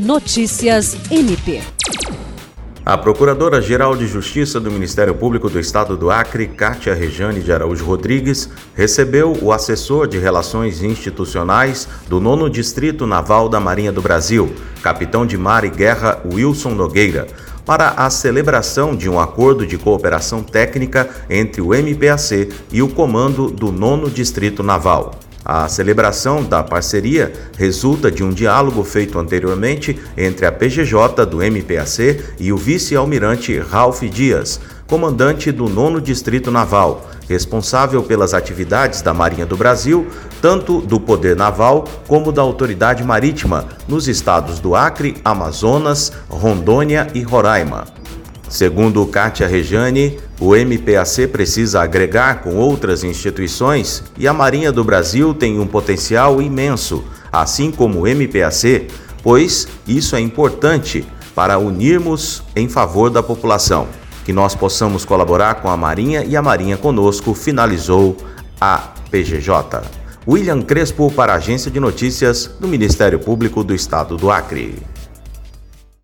Notícias MP. A Procuradora-Geral de Justiça do Ministério Público do Estado do Acre, Kátia Rejane de Araújo Rodrigues, recebeu o assessor de Relações Institucionais do Nono Distrito Naval da Marinha do Brasil, capitão de mar e guerra Wilson Nogueira, para a celebração de um acordo de cooperação técnica entre o MPAC e o comando do Nono Distrito Naval. A celebração da parceria resulta de um diálogo feito anteriormente entre a PGJ do MPAC e o vice-almirante Ralph Dias, comandante do 9 Distrito Naval, responsável pelas atividades da Marinha do Brasil, tanto do Poder Naval como da Autoridade Marítima, nos estados do Acre, Amazonas, Rondônia e Roraima. Segundo Kátia Rejane, o MPAC precisa agregar com outras instituições e a Marinha do Brasil tem um potencial imenso, assim como o MPAC, pois isso é importante para unirmos em favor da população. Que nós possamos colaborar com a Marinha e a Marinha conosco, finalizou a PGJ. William Crespo para a Agência de Notícias do Ministério Público do Estado do Acre.